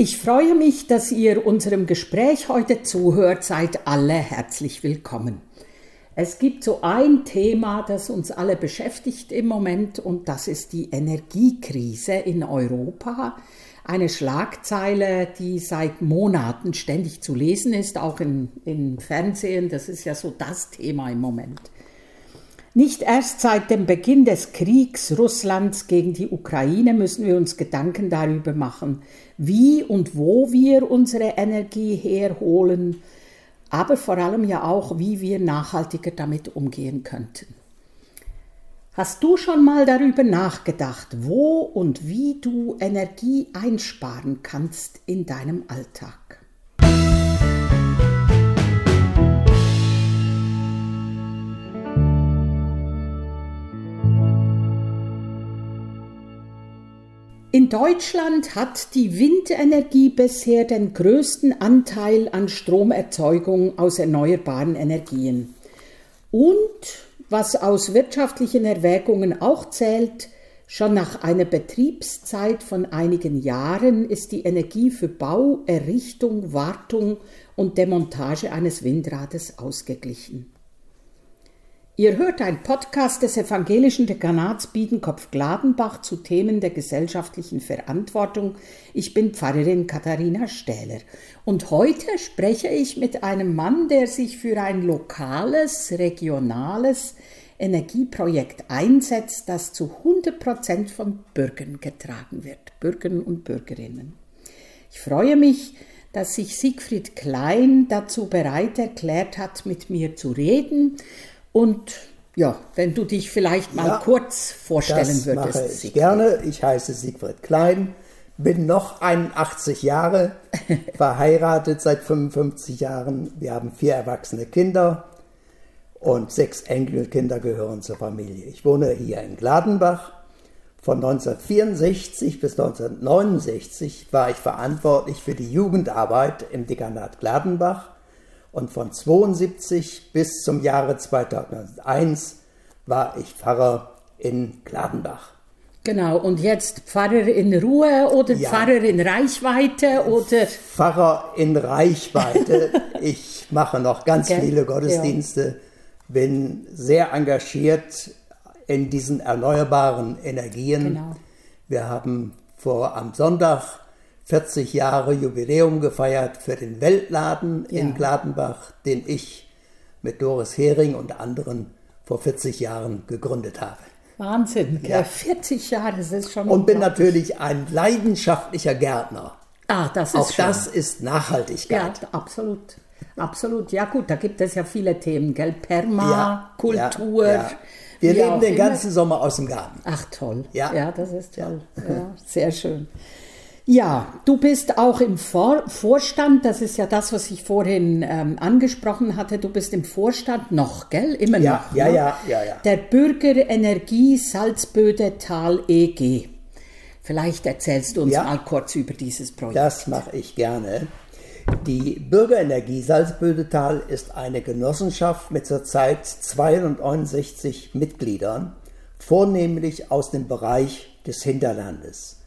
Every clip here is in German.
Ich freue mich, dass ihr unserem Gespräch heute zuhört. Seid alle herzlich willkommen. Es gibt so ein Thema, das uns alle beschäftigt im Moment und das ist die Energiekrise in Europa. Eine Schlagzeile, die seit Monaten ständig zu lesen ist, auch im, Fernsehen. Das ist ja so das Thema im Moment. Nicht erst seit dem Beginn des Kriegs Russlands gegen die Ukraine müssen wir uns Gedanken darüber machen, wie und wo wir unsere Energie herholen, aber vor allem ja auch, wie wir nachhaltiger damit umgehen könnten. Hast du schon mal darüber nachgedacht, wo und wie du Energie einsparen kannst in deinem Alltag? In Deutschland hat die Windenergie bisher den größten Anteil an Stromerzeugung aus erneuerbaren Energien. Und, was aus wirtschaftlichen Erwägungen auch zählt, schon nach einer Betriebszeit von einigen Jahren ist die Energie für Bau, Errichtung, Wartung und Demontage eines Windrades ausgeglichen. Ihr hört ein Podcast des evangelischen Dekanats Biedenkopf-Gladenbach zu Themen der gesellschaftlichen Verantwortung. Ich bin Pfarrerin Katharina Stähler und heute spreche ich mit einem Mann, der sich für ein lokales, regionales Energieprojekt einsetzt, das zu 100 Prozent von Bürgern getragen wird, Bürgern und Bürgerinnen. Ich freue mich, dass sich Siegfried Klein dazu bereit erklärt hat, mit mir zu reden und ja, wenn du dich vielleicht mal ja, kurz vorstellen das würdest. Mache ich gerne. Ich heiße Siegfried Klein, bin noch 81 Jahre, verheiratet seit 55 Jahren. Wir haben vier erwachsene Kinder und sechs Enkelkinder gehören zur Familie. Ich wohne hier in Gladenbach. Von 1964 bis 1969 war ich verantwortlich für die Jugendarbeit im Dekanat Gladenbach und von 72 bis zum Jahre 2001 war ich Pfarrer in Gladenbach. Genau, und jetzt Pfarrer in Ruhe oder ja. Pfarrer in Reichweite oder? Pfarrer in Reichweite. ich mache noch ganz okay. viele Gottesdienste, bin sehr engagiert in diesen erneuerbaren Energien. Genau. Wir haben vor am Sonntag 40 Jahre Jubiläum gefeiert für den Weltladen ja. in Gladenbach, den ich mit Doris Hering und anderen vor 40 Jahren gegründet habe. Wahnsinn, ja. 40 Jahre, das ist schon. Und bin natürlich ein leidenschaftlicher Gärtner. Ah, das ist Auch schön. das ist Nachhaltigkeit. Ja, absolut. Absolut. Ja, gut, da gibt es ja viele Themen, gell? Permakultur. Ja, ja. Wir leben den ganzen Sommer aus dem Garten. Ach, toll. Ja, ja das ist toll. Ja, sehr schön. Ja, du bist auch im Vor Vorstand, das ist ja das, was ich vorhin ähm, angesprochen hatte. Du bist im Vorstand noch, gell? Immer ja, noch. Ja, ne? ja, ja, ja. Der Bürgerenergie Salzböde Tal EG. Vielleicht erzählst du uns ja, mal kurz über dieses Projekt. Das mache ich gerne. Die Bürgerenergie Salzbödetal ist eine Genossenschaft mit zurzeit 269 Mitgliedern, vornehmlich aus dem Bereich des Hinterlandes.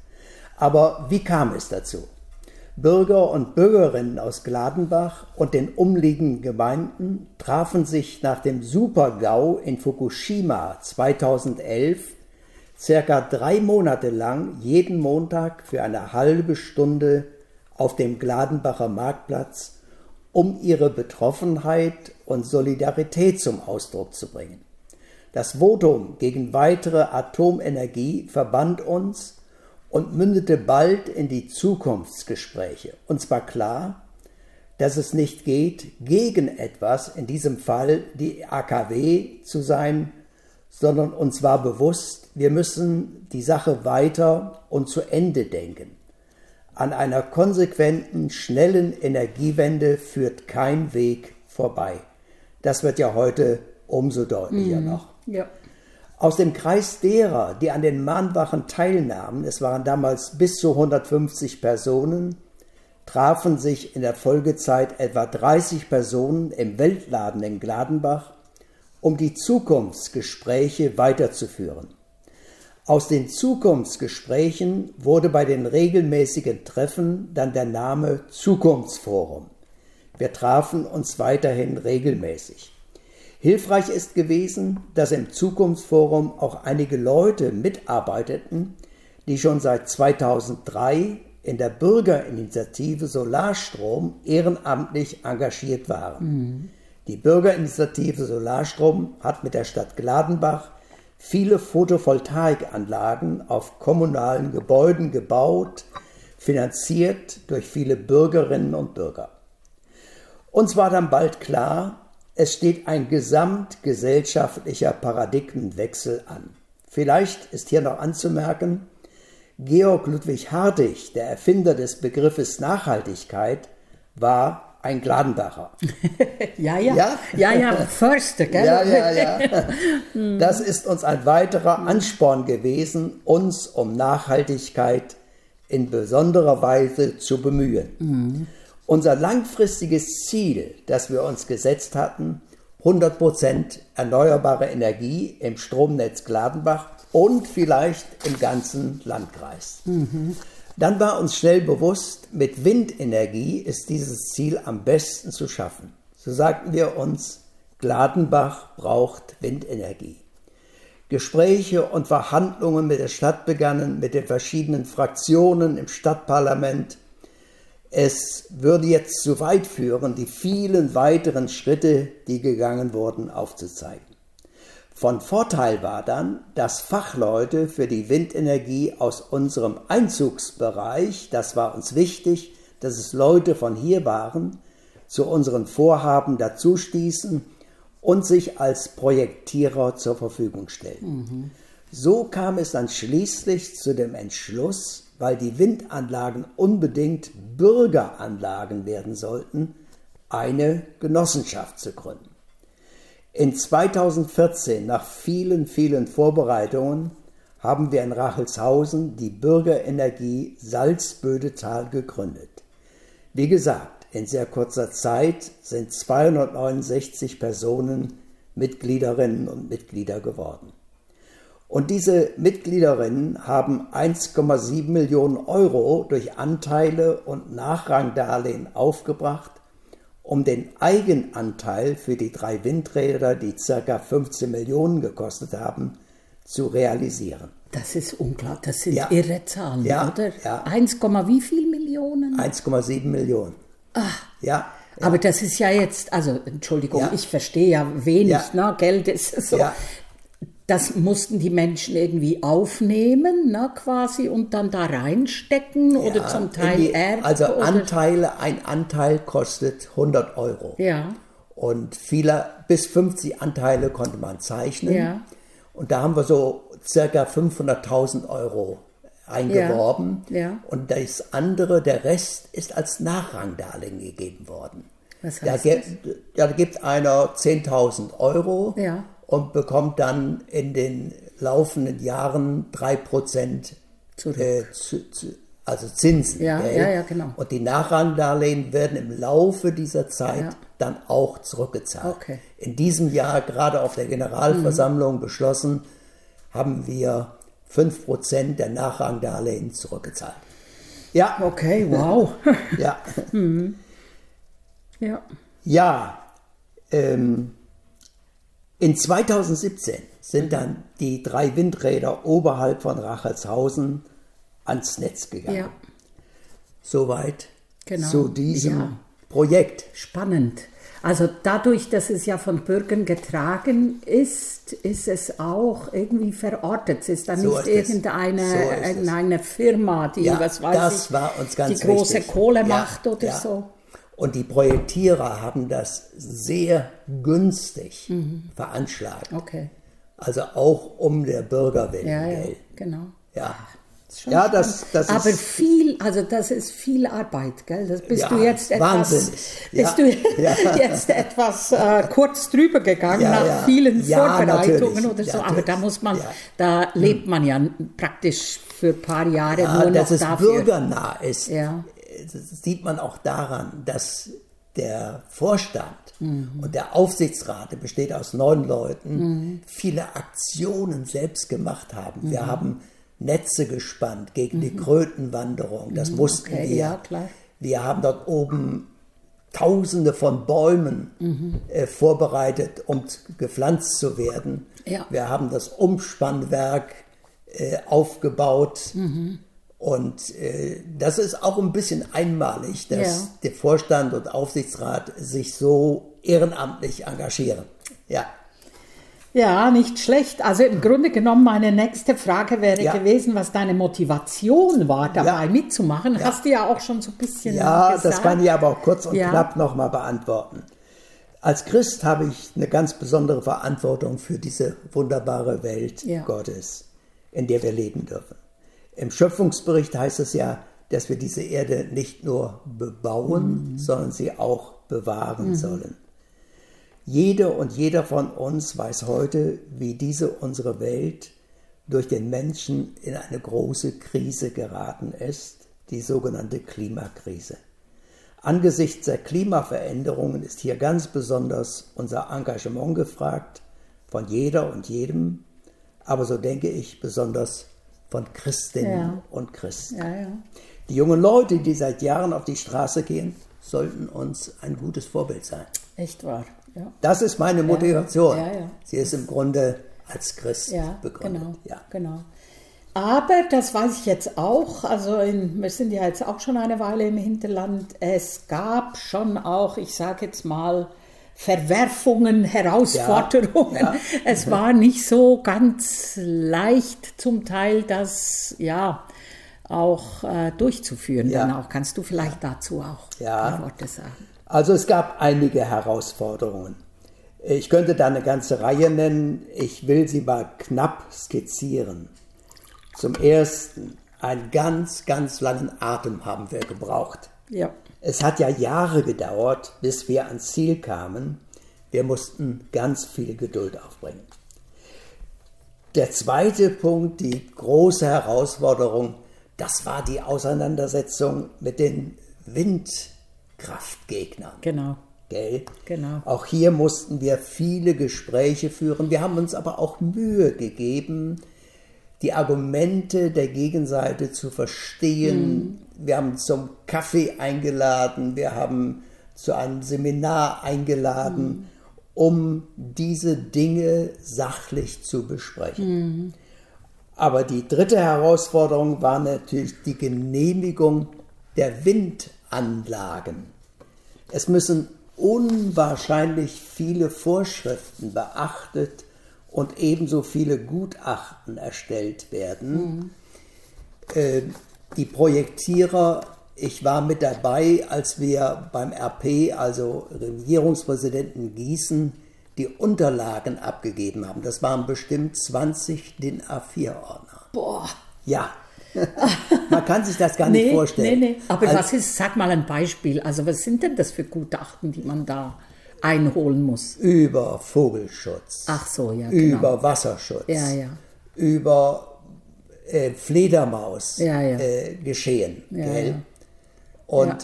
Aber wie kam es dazu? Bürger und Bürgerinnen aus Gladenbach und den umliegenden Gemeinden trafen sich nach dem Supergau in Fukushima 2011 circa drei Monate lang jeden Montag für eine halbe Stunde auf dem Gladenbacher Marktplatz, um ihre Betroffenheit und Solidarität zum Ausdruck zu bringen. Das Votum gegen weitere Atomenergie verband uns und mündete bald in die Zukunftsgespräche. Und zwar klar, dass es nicht geht, gegen etwas, in diesem Fall die AKW zu sein, sondern uns war bewusst, wir müssen die Sache weiter und zu Ende denken. An einer konsequenten, schnellen Energiewende führt kein Weg vorbei. Das wird ja heute umso deutlicher mhm. noch. Ja. Aus dem Kreis derer, die an den Mahnwachen teilnahmen, es waren damals bis zu 150 Personen, trafen sich in der Folgezeit etwa 30 Personen im Weltladen in Gladenbach, um die Zukunftsgespräche weiterzuführen. Aus den Zukunftsgesprächen wurde bei den regelmäßigen Treffen dann der Name Zukunftsforum. Wir trafen uns weiterhin regelmäßig. Hilfreich ist gewesen, dass im Zukunftsforum auch einige Leute mitarbeiteten, die schon seit 2003 in der Bürgerinitiative Solarstrom ehrenamtlich engagiert waren. Mhm. Die Bürgerinitiative Solarstrom hat mit der Stadt Gladenbach viele Photovoltaikanlagen auf kommunalen Gebäuden gebaut, finanziert durch viele Bürgerinnen und Bürger. Uns war dann bald klar, es steht ein gesamtgesellschaftlicher Paradigmenwechsel an. Vielleicht ist hier noch anzumerken, Georg Ludwig Hardig, der Erfinder des Begriffes Nachhaltigkeit, war ein Gladenbacher. ja, ja, ja, ja, ja, Förster, gell? Ja, ja, ja. Das ist uns ein weiterer Ansporn gewesen, uns um Nachhaltigkeit in besonderer Weise zu bemühen. Mhm. Unser langfristiges Ziel, das wir uns gesetzt hatten, 100% erneuerbare Energie im Stromnetz Gladenbach und vielleicht im ganzen Landkreis. Mhm. Dann war uns schnell bewusst, mit Windenergie ist dieses Ziel am besten zu schaffen. So sagten wir uns, Gladenbach braucht Windenergie. Gespräche und Verhandlungen mit der Stadt begannen, mit den verschiedenen Fraktionen im Stadtparlament. Es würde jetzt zu weit führen, die vielen weiteren Schritte, die gegangen wurden, aufzuzeigen. Von Vorteil war dann, dass Fachleute für die Windenergie aus unserem Einzugsbereich, das war uns wichtig, dass es Leute von hier waren, zu unseren Vorhaben dazu stießen und sich als Projektierer zur Verfügung stellten. Mhm. So kam es dann schließlich zu dem Entschluss, weil die Windanlagen unbedingt Bürgeranlagen werden sollten, eine Genossenschaft zu gründen. In 2014, nach vielen, vielen Vorbereitungen, haben wir in Rachelshausen die Bürgerenergie Salzbödetal gegründet. Wie gesagt, in sehr kurzer Zeit sind 269 Personen Mitgliederinnen und Mitglieder geworden. Und diese Mitgliederinnen haben 1,7 Millionen Euro durch Anteile und Nachrangdarlehen aufgebracht um den Eigenanteil für die drei Windräder, die ca. 15 Millionen gekostet haben, zu realisieren. Das ist unglaublich, das sind ja. irre Zahlen, ja, oder? Ja. 1, wie viel Millionen? 1,7 Millionen. Ach. Ja. Aber das ist ja jetzt, also Entschuldigung, ich verstehe ja wenig, ne? Geld ist so das mussten die Menschen irgendwie aufnehmen, ne, quasi, und dann da reinstecken ja, oder zum Teil die, Also Anteile, ein Anteil kostet 100 Euro. Ja. Und viele, bis 50 Anteile konnte man zeichnen. Ja. Und da haben wir so circa 500.000 Euro eingeworben. Ja. ja. Und das andere, der Rest, ist als Nachrangdarlehen gegeben worden. Was heißt da, das? Ja, da gibt einer 10.000 Euro. Ja und bekommt dann in den laufenden Jahren 3% äh, zu, zu, also Zinsen. Ja, ja, ja, genau. Und die Nachrangdarlehen werden im Laufe dieser Zeit ja. dann auch zurückgezahlt. Okay. In diesem Jahr, gerade auf der Generalversammlung mhm. beschlossen, haben wir 5% der Nachrangdarlehen zurückgezahlt. Ja. Okay, wow. ja. Mhm. Ja. Ja. Ähm, in 2017 sind dann die drei Windräder oberhalb von Rachelshausen ans Netz gegangen. Ja. Soweit genau. zu diesem ja. Projekt. Spannend. Also dadurch, dass es ja von Bürgern getragen ist, ist es auch irgendwie verortet. Es ist dann so nicht ist irgendeine, so irgendeine Firma, die ja, was weiß ich, die große wichtig. Kohle macht oder so. Und die Projektierer haben das sehr günstig mhm. veranschlagt. Okay. Also auch um der Bürger willen. Ja, ja, genau. Ja. ja, das, das Aber viel, also das ist viel Arbeit, gell? Das bist ja, du jetzt etwas, bist du jetzt etwas äh, kurz drüber gegangen nach vielen Vorbereitungen oder so. Aber da muss man, da lebt man ja praktisch für ein paar Jahre nur noch dass es dafür. bürgernah ist. Sieht man auch daran, dass der Vorstand und der Aufsichtsrat, der besteht aus neun Leuten, viele Aktionen selbst gemacht haben. Wir haben Netze gespannt gegen die Krötenwanderung, das mussten Okay, wir. ja, klar. Wir haben dort oben Tausende von Bäumen äh, vorbereitet, um gepflanzt zu werden. Ja. Wir haben das Umspannwerk äh, aufgebaut. Und äh, das ist auch ein bisschen einmalig, dass Ja. der Vorstand und Aufsichtsrat sich so ehrenamtlich engagieren. Ja, Ja, nicht schlecht. Also im Grunde genommen, meine nächste Frage wäre Ja. gewesen, was deine Motivation war, dabei Ja. mitzumachen. Hast du ja auch schon so ein bisschen ja gesagt. das kann ich aber auch kurz und Ja. knapp nochmal beantworten. Als Christ habe ich eine ganz besondere Verantwortung für diese wunderbare Welt Ja. Gottes, in der wir leben dürfen. Im Schöpfungsbericht heißt es ja, dass wir diese Erde nicht nur bebauen, Mhm. sondern sie auch bewahren sollen. Jede und jeder von uns weiß heute, wie diese unsere Welt durch den Menschen in eine große Krise geraten ist, die sogenannte Klimakrise. Angesichts der Klimaveränderungen ist hier ganz besonders unser Engagement gefragt, von jeder und jedem, aber so denke ich besonders von Christinnen Ja. und Christen. Ja, ja. Die jungen Leute, die seit Jahren auf die Straße gehen, sollten uns ein gutes Vorbild sein. Echt wahr. Ja, Das ist meine Motivation. Sie ist im Grunde als Christ ja begründet. genau. Ja. genau. Aber das weiß ich jetzt auch, also in, wir sind ja jetzt auch schon eine Weile im Hinterland, es gab schon auch, ich sage jetzt mal, Verwerfungen, Herausforderungen. Ja, ja. Es war nicht so ganz leicht zum Teil, das ja auch äh, durchzuführen. Ja. Dann auch kannst du vielleicht dazu auch Ja. Worte sagen. Also es gab einige Herausforderungen. Ich könnte da eine ganze Reihe nennen. Ich will sie mal knapp skizzieren. Zum Ersten, einen ganz, ganz langen Atem haben wir gebraucht. Ja. Es hat ja Jahre gedauert, bis wir ans Ziel kamen. Wir mussten ganz viel Geduld aufbringen. Der zweite Punkt, die große Herausforderung, das war die Auseinandersetzung mit den Windkraftgegnern. Genau. Gell? Genau. Auch hier mussten wir viele Gespräche führen. Wir haben uns aber auch Mühe gegeben, die Argumente der Gegenseite zu verstehen. Wir haben zum Kaffee eingeladen, wir haben zu einem Seminar eingeladen, um diese Dinge sachlich zu besprechen. Aber die dritte Herausforderung war natürlich die Genehmigung der Windanlagen. Es müssen unwahrscheinlich viele Vorschriften beachtet und ebenso viele Gutachten erstellt werden. Äh, die Projektierer, ich war mit dabei, als wir beim RP, also Regierungspräsidenten Gießen, die Unterlagen abgegeben haben. Das waren bestimmt 20 DIN A4-Ordner. Boah. Ja, man kann sich das gar nicht Nee, vorstellen. nee, nee. Aber Als- was ist, sag mal ein Beispiel. Also was sind denn das für Gutachten, die man da einholen muss? über Vogelschutz, Ach so, ja, genau. über Wasserschutz, Ja, ja. über äh, Fledermaus Ja, ja. Äh, geschehen. Ja. Und Ja.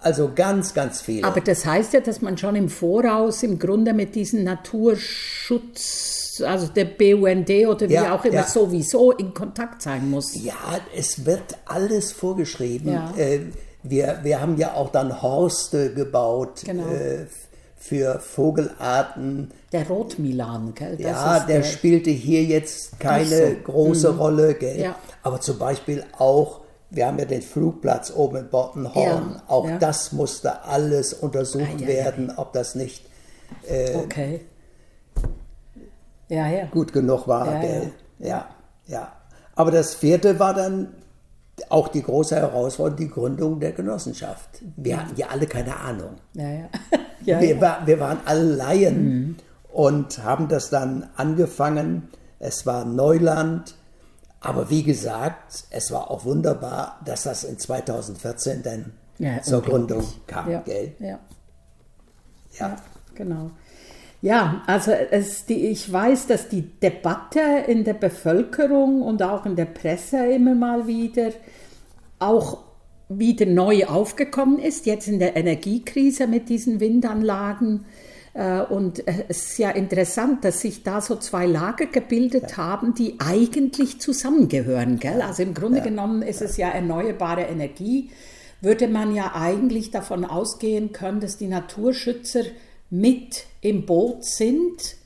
also ganz, ganz viele. Aber das heißt ja, dass man schon im Voraus im Grunde mit diesen Naturschutz, also der BUND oder wie auch immer, sowieso in Kontakt sein muss. ja, es wird alles vorgeschrieben. Äh, wir, wir haben ja auch dann Horste gebaut Genau. Äh, für Vogelarten. Der Rotmilan, gell? Das Ja, ist der spielte hier jetzt keine so. große Rolle, gell? Ja. Aber zum Beispiel auch, wir haben ja den Flugplatz oben in Bottenhorn, Ja, auch ja. das musste alles untersucht Ah, werden, ob das nicht Okay. Ja, ja. gut genug war, gell? Ja, ja. Aber das vierte war dann auch die große Herausforderung, die Gründung der Genossenschaft. Wir hatten ja alle keine Ahnung. Ja, ja. ja, wir, ja. War, wir waren alle Laien Mhm. und haben das dann angefangen. Es war Neuland, aber wie gesagt, es war auch wunderbar, dass das in 2014 dann Ja, zur. Gründung kam, ja, gell? Ja. Ja. Genau. Ja, also es, die, ich weiß, dass die Debatte in der Bevölkerung und auch in der Presse immer mal wieder auch wieder neu aufgekommen ist, jetzt in der Energiekrise mit diesen Windanlagen. Äh, und äh, es ist ja interessant, dass sich da so zwei Lager gebildet ja. haben, die eigentlich zusammengehören. Gell? Also im Grunde ja. genommen ist es ja erneuerbare Energie. Würde man ja eigentlich davon ausgehen können, dass die Naturschützer mit im Boot sind.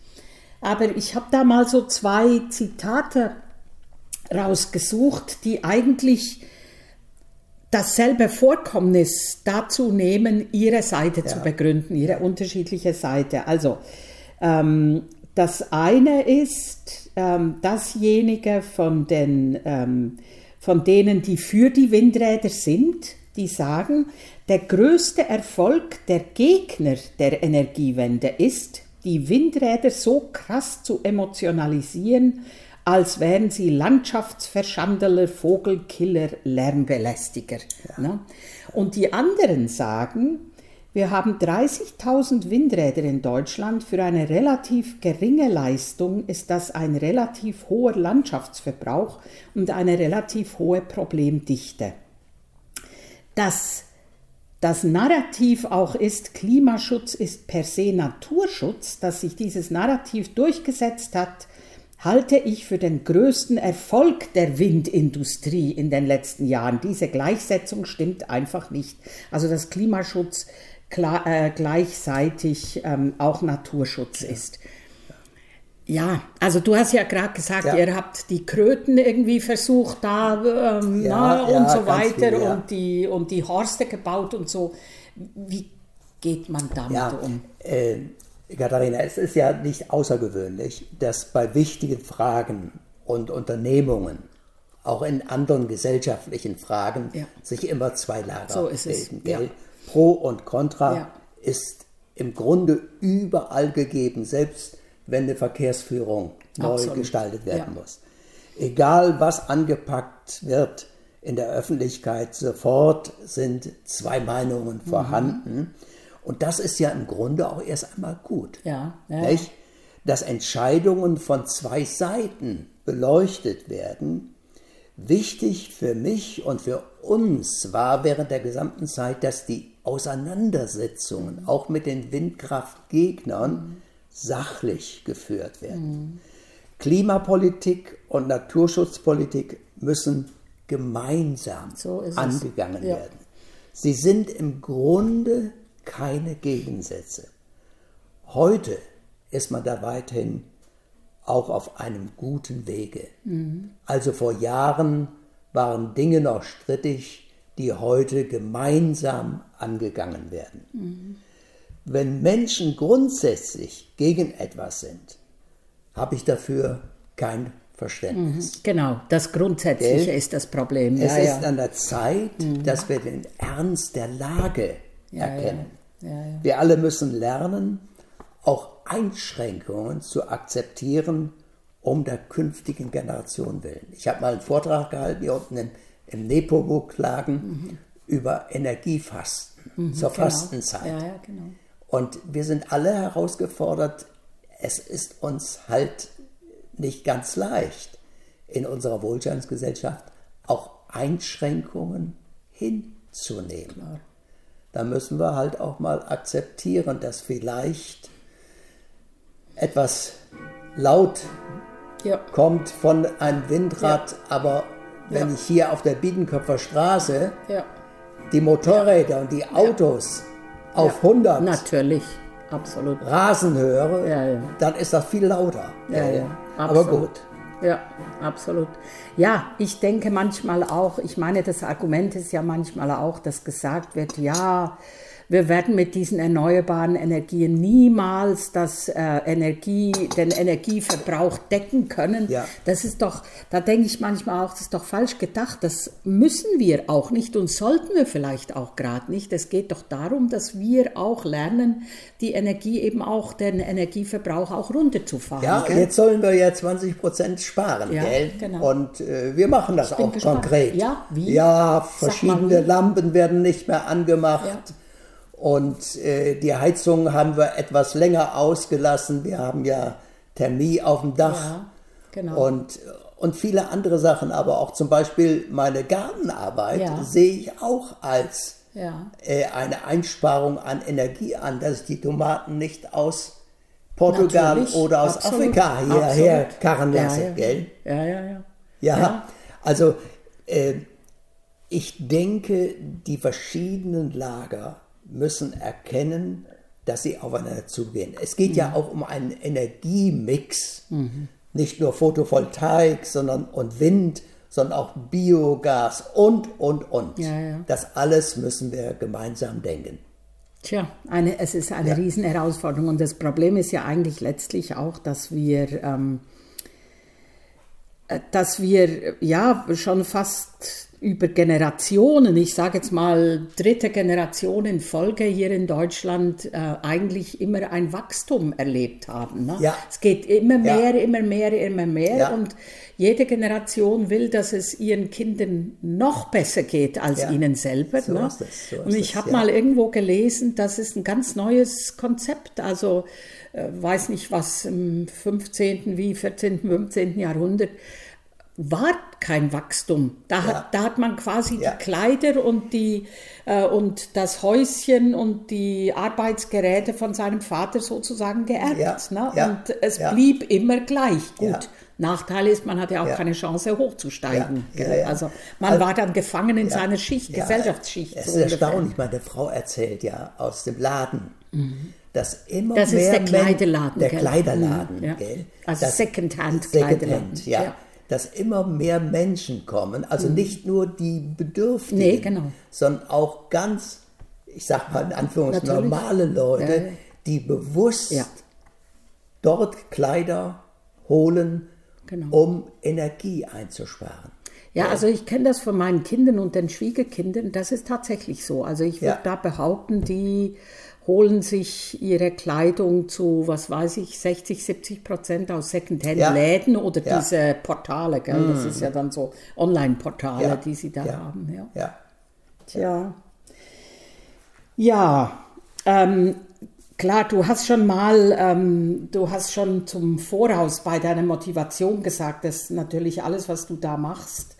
Aber ich habe da mal so zwei Zitate rausgesucht, die eigentlich dasselbe Vorkommnis dazu nehmen, ihre Seite ja. zu begründen, ihre unterschiedliche Seite. Also ähm, das eine ist ähm, dasjenige von, den, ähm, von denen, die für die Windräder sind, die sagen, der größte Erfolg der Gegner der Energiewende ist, die Windräder so krass zu emotionalisieren, als wären sie Landschaftsverschandeler, Vogelkiller, Lärmbelästiger. Ja. Ne? Und die anderen sagen, wir haben 30.000 Windräder in Deutschland. Für eine relativ geringe Leistung ist das ein relativ hoher Landschaftsverbrauch und eine relativ hohe Problemdichte. Dass das Narrativ auch ist, Klimaschutz ist per se Naturschutz, dass sich dieses Narrativ durchgesetzt hat, halte ich für den größten Erfolg der Windindustrie in den letzten Jahren. Diese Gleichsetzung stimmt einfach nicht. Also dass Klimaschutz klar, äh, gleichzeitig ähm, auch Naturschutz ja. ist. Ja, also du hast ja gerade gesagt, ja. ihr habt die Kröten irgendwie versucht da ähm, ja, na, und so weiter viel, und, die, und die Horste gebaut und so. Wie geht man damit um? Äh, Katharina, es ist ja nicht außergewöhnlich, dass bei wichtigen Fragen und Unternehmungen, auch in anderen gesellschaftlichen Fragen, ja. sich immer zwei Lager so ist bilden. Es. Ja. Pro und Contra ja. ist im Grunde überall gegeben, selbst wenn eine Verkehrsführung Absolut. neu gestaltet werden muss. Egal was angepackt wird in der Öffentlichkeit, sofort sind zwei Meinungen mhm. vorhanden. Mhm. Und das ist ja im Grunde auch erst einmal gut. Ja, ja. Nicht? Dass Entscheidungen von zwei Seiten beleuchtet werden. Wichtig für mich und für uns war während der gesamten Zeit, dass die Auseinandersetzungen auch mit den Windkraftgegnern mhm. sachlich geführt werden. Mhm. Klimapolitik und Naturschutzpolitik müssen gemeinsam so angegangen ja. werden. Sie sind im Grunde keine Gegensätze. Heute ist man da weiterhin auch auf einem guten Wege. Mhm. Also vor Jahren waren Dinge noch strittig, die heute gemeinsam angegangen werden. Mhm. Wenn Menschen grundsätzlich gegen etwas sind, habe ich dafür kein Verständnis. Mhm. Genau, das Grundsätzliche Gell? ist das Problem. Es ja, ist ja. an der Zeit, mhm. dass wir den Ernst der Lage ja, erkennen. Ja, ja. Wir alle müssen lernen, auch Einschränkungen zu akzeptieren, um der künftigen Generation willen. Ich habe mal einen Vortrag gehalten hier unten im, im Nepomuk-Lagen mhm. über Energiefasten mhm, zur genau. Fastenzeit. Ja, genau. Und wir sind alle herausgefordert, es ist uns halt nicht ganz leicht, in unserer Wohlstandsgesellschaft auch Einschränkungen hinzunehmen. Klar da müssen wir halt auch mal akzeptieren, dass vielleicht etwas laut ja. kommt von einem Windrad, ja. aber wenn ja. ich hier auf der Biedenköpfer Straße die Motorräder und die Autos auf 100 natürlich absolut rasen höre, dann ist das viel lauter. Aber gut. Ja, absolut. Ja, ich denke manchmal auch, ich meine, das Argument ist ja manchmal auch, dass gesagt wird, ja, wir werden mit diesen erneuerbaren Energien niemals das äh, Energie, den Energieverbrauch decken können. Ja. Das ist doch, da denke ich manchmal auch, das ist doch falsch gedacht. Das müssen wir auch nicht und sollten wir vielleicht auch gerade nicht. Es geht doch darum, dass wir auch lernen, die Energie eben auch, den Energieverbrauch auch runterzufahren. Ja, gell? jetzt sollen wir ja 20 Prozent sparen, ja, gell? Genau. Und äh, wir machen das auch gespannt. konkret. Ja, wie? Ja, verschiedene Lampen werden nicht mehr angemacht. Ja. Und äh, die Heizung haben wir etwas länger ausgelassen. Wir haben ja Thermie auf dem Dach. Ja, genau. Und und viele andere Sachen, aber auch zum Beispiel meine Gartenarbeit Ja. sehe ich auch als Ja. äh, eine Einsparung an Energie an, dass ich die Tomaten nicht aus Portugal Natürlich, oder aus absolut, Afrika hierher absolut. karren lasse, ja, ja. gell? Ja, ja, ja. Ja, Ja. also äh, ich denke, die verschiedenen Lager müssen erkennen, dass sie aufeinander zugehen. Es geht Mhm. ja auch um einen Energiemix, nicht nur Photovoltaik, sondern und Wind, sondern auch Biogas und und und. Ja, ja. Das alles müssen wir gemeinsam denken. Tja, eine, es ist eine Ja. Riesenherausforderung und das Problem ist ja eigentlich letztlich auch, dass wir, ähm, äh, dass wir ja schon fast über Generationen, ich sage jetzt mal dritte Generation in Folge hier in Deutschland, äh, eigentlich immer ein Wachstum erlebt haben. Ne? Ja. Es geht immer Ja. mehr, immer mehr, immer mehr Ja. und jede Generation will, dass es ihren Kindern noch besser geht als Ja. ihnen selber. So ne? es, so und ich habe ja. mal irgendwo gelesen, das ist ein ganz neues Konzept. Also äh, weiß nicht, was im 15., wie 14., 15. Jahrhundert war kein Wachstum. Da, Ja. hat, da hat man quasi Ja. die Kleider und, die, äh, und das Häuschen und die Arbeitsgeräte von seinem Vater sozusagen geerbt. Ja. Ne? Und es blieb immer gleich. Gut. Nachteil ist, man hatte auch keine Chance hochzusteigen. Also man Also- war dann gefangen in seiner Schicht, Gesellschaftsschicht. Es so ist ungefähr. erstaunlich, meine Frau erzählt ja aus dem Laden, dass immer Das ist mehr der Men- Kleiderladen, Der gell? Kleiderladen, Mhm, ja. gell? Also Secondhand-Kleiderladen, Secondhand, ja. ja. Dass immer mehr Menschen kommen, also nicht nur die Bedürftigen, Nee, genau. sondern auch ganz, ich sag mal in Anführungszeichen, normale Leute, Ja, die bewusst Ja. dort Kleider holen, Genau. um Energie einzusparen. Ja, also ich kenne das von meinen Kindern und den Schwiegerkindern. Das ist tatsächlich so. Also ich würde da behaupten, die holen sich ihre Kleidung zu, was weiß ich, 60, 70 Prozent aus Secondhand-Läden oder Ja. Diese Portale. Gell? Das ist ja dann so Online-Portale, Ja. die sie da Ja. haben. Ja. Ja. Tja. Ja, ähm, klar, du hast schon mal, ähm, du hast schon zum Voraus bei deiner Motivation gesagt, dass natürlich alles, was du da machst,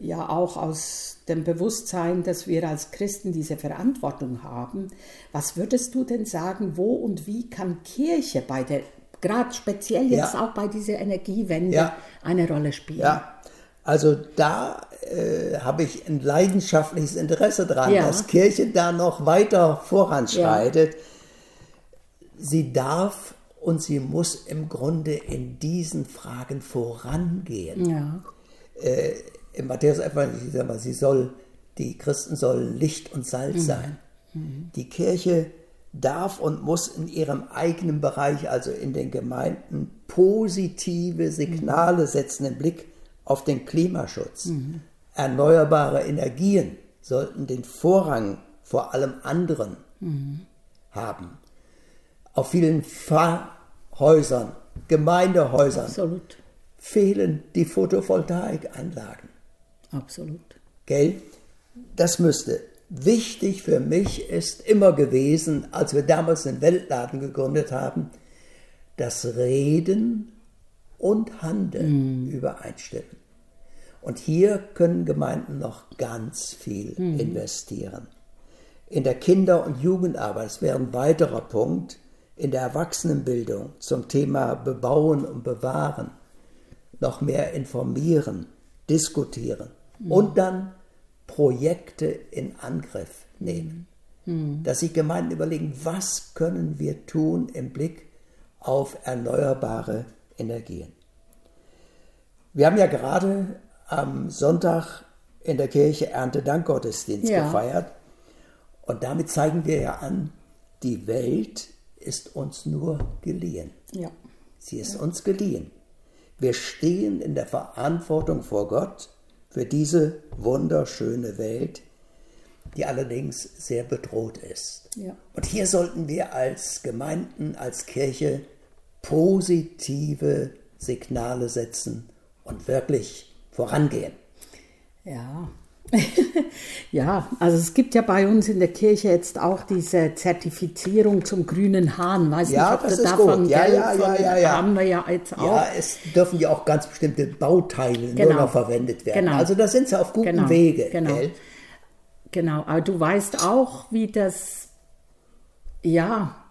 ja auch aus dem Bewusstsein, dass wir als Christen diese Verantwortung haben. Was würdest du denn sagen, wo und wie kann Kirche bei der, gerade speziell jetzt Ja. auch bei dieser Energiewende, Ja. eine Rolle spielen? Ja, also da äh, habe ich ein leidenschaftliches Interesse dran, Ja. dass Kirche da noch weiter voranschreitet. Sie darf und sie muss im Grunde in diesen Fragen vorangehen. Ja. Im Matthäus Evangelium sagt man, sie soll, die Christen sollen Licht und Salz sein. Die Kirche darf und muss in ihrem eigenen Bereich, also in den Gemeinden, positive Signale setzen im Blick auf den Klimaschutz. Erneuerbare Energien sollten den Vorrang vor allem anderen haben. Auf vielen Pfarrhäusern, Gemeindehäusern Absolut, fehlen die Photovoltaikanlagen. absolut. Gell? Das müsste. Wichtig für mich ist immer gewesen, als wir damals den Weltladen gegründet haben, dass Reden und Handeln übereinstimmen. Und hier können Gemeinden noch ganz viel investieren. In der Kinder- und Jugendarbeit, das wäre ein weiterer Punkt, in der Erwachsenenbildung zum Thema Bebauen und Bewahren noch mehr informieren, diskutieren und dann Projekte in Angriff nehmen. Dass sich Gemeinden überlegen, was können wir tun im Blick auf erneuerbare Energien. Wir haben ja gerade am Sonntag in der Kirche Erntedankgottesdienst Ja. gefeiert und damit zeigen wir ja an, die Welt ist uns nur geliehen. Ja. Sie ist uns geliehen. Wir stehen in der Verantwortung vor Gott für diese wunderschöne Welt, die allerdings sehr bedroht ist. Ja. Und hier sollten wir als Gemeinden, als Kirche positive Signale setzen und wirklich vorangehen. Ja, ja, also es gibt ja bei uns in der Kirche jetzt auch diese Zertifizierung zum grünen Hahn. Weiß ja, nicht, ob das ist davon gut. Ja, ja, ja, ja, ja. haben wir ja jetzt auch. Ja, es dürfen ja auch ganz bestimmte Bauteile Genau. nur noch verwendet werden. Genau. Also da sind sie auf gutem Genau, Wege. genau. Gell? Genau, aber du weißt auch, wie das, ja,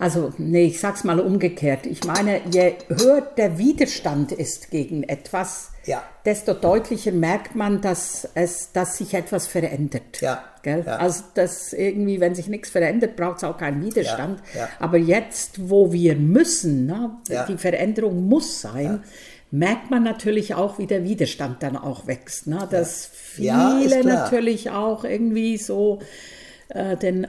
also, nee, ich sag's mal umgekehrt. Ich meine, je höher der Widerstand ist gegen etwas, Ja. desto deutlicher merkt man, dass, es, dass sich etwas verändert. Ja, Gell? ja. Also, dass irgendwie, wenn sich nichts verändert, braucht es auch keinen Widerstand. Aber jetzt, wo wir müssen, ne, die Veränderung muss sein, merkt man natürlich auch, wie der Widerstand dann auch wächst. Ne? Dass viele natürlich auch irgendwie so äh, den,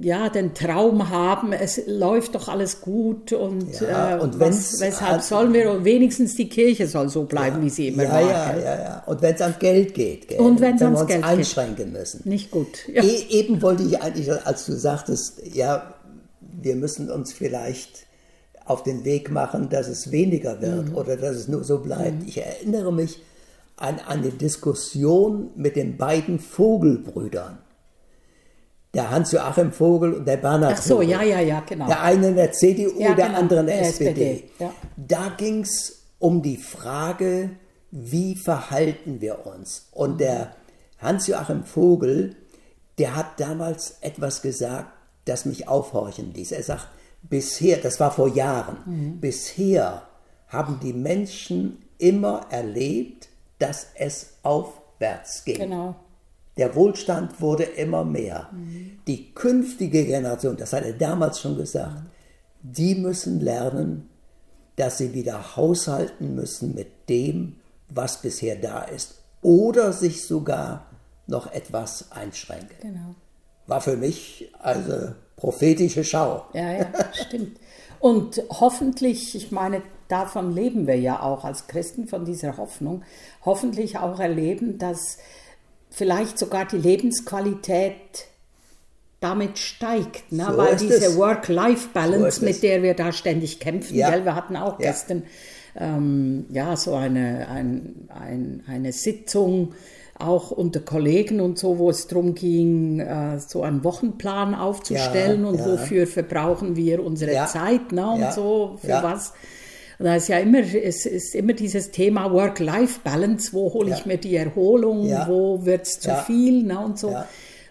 ja, den Traum haben, es läuft doch alles gut und, Ja, äh, und was, weshalb an- sollen wir, und wenigstens die Kirche soll so bleiben, wie sie immer ja, war. ja, ja, ja. Und wenn es ans Geld geht, gell? Und wenn ans wir uns Geld geht. einschränken müssen. Nicht gut. Ja. E eben wollte ich eigentlich, als du sagtest, ja, wir müssen uns vielleicht auf den Weg machen, dass es weniger wird Mhm. oder dass es nur so bleibt. Ich erinnere mich an eine Diskussion mit den beiden Vogelbrüdern. Der Hans-Joachim Vogel und der Bernhard Ach so, Vogel. ja, ja, ja, genau. Der eine in der CDU, Ja, der genau, andere in der der SPD. SPD, ja. Da ging es um die Frage, wie verhalten wir uns? Und der Hans-Joachim Vogel, der hat damals etwas gesagt, das mich aufhorchen ließ. Er sagt, bisher, das war vor Jahren, Mhm. bisher haben die Menschen immer erlebt, dass es aufwärts ging. Genau. Der Wohlstand wurde immer mehr. Die künftige Generation, das hat er damals schon gesagt, die müssen lernen, dass sie wieder haushalten müssen mit dem, was bisher da ist. Oder sich sogar noch etwas einschränken. genau. War für mich also prophetische Schau. Ja, ja, stimmt. Und hoffentlich, ich meine, davon leben wir ja auch als Christen, von dieser Hoffnung, hoffentlich auch erleben, dass vielleicht sogar die Lebensqualität damit steigt, ne? So weil diese es. Work-Life-Balance, So mit der wir da ständig kämpfen, Ja. gell? wir hatten auch Ja. gestern ähm, ja, so eine, ein, ein, eine Sitzung auch unter Kollegen und so, wo es darum ging, äh, so einen Wochenplan aufzustellen Ja, und wofür verbrauchen wir unsere. Zeit ne, und so, für was. Da ist ja immer, es ist immer dieses Thema Work-Life-Balance, wo hole ich Ja. mir die Erholung, Ja. wo wird es zu Ja. viel ne, und so.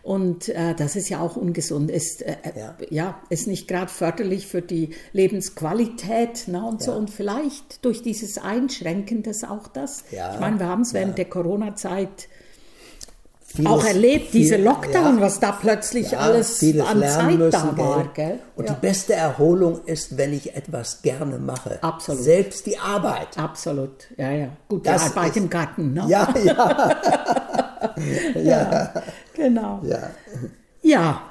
Und äh, das ist ja auch ungesund. Ist, äh, Ja. ja. ist nicht gerade förderlich für die Lebensqualität ne, und so. Und vielleicht durch dieses Einschränken das auch das. Ich meine, wir haben es während der Corona-Zeit Vieles- auch erlebt, diese Lockdown, ja. was da plötzlich Ja, alles an Zeit müssen, da war. gell? Und ja. die beste Erholung ist, wenn ich etwas gerne mache. Absolut. Selbst die Arbeit. Absolut, ja, ja. Gut, Das die Arbeit ist- im Garten, ne? Ja, ja, ja. Genau. ja. Ja,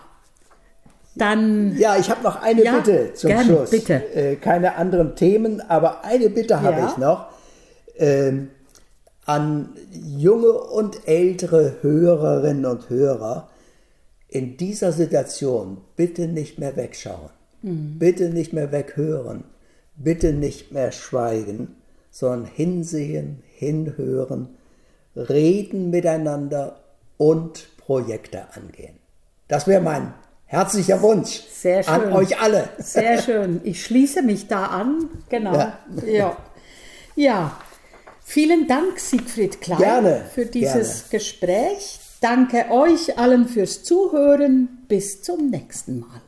dann, Ja, ich habe noch eine Bitte zum gern, Schluss. bitte. Äh, keine anderen Themen, aber eine Bitte habe ich noch. Ähm, an junge und ältere Hörerinnen und Hörer in dieser Situation bitte nicht mehr wegschauen, Mhm. bitte nicht mehr weghören, bitte nicht mehr schweigen, sondern hinsehen, hinhören, reden miteinander und Projekte angehen. Das wäre mein herzlicher Wunsch an euch alle. sehr schön. Ich schließe mich da an. Genau. Ja. Ja. ja. Vielen Dank, Siegfried Klein, Gerne, für dieses gerne. Gespräch. Danke euch allen fürs Zuhören. Bis zum nächsten Mal.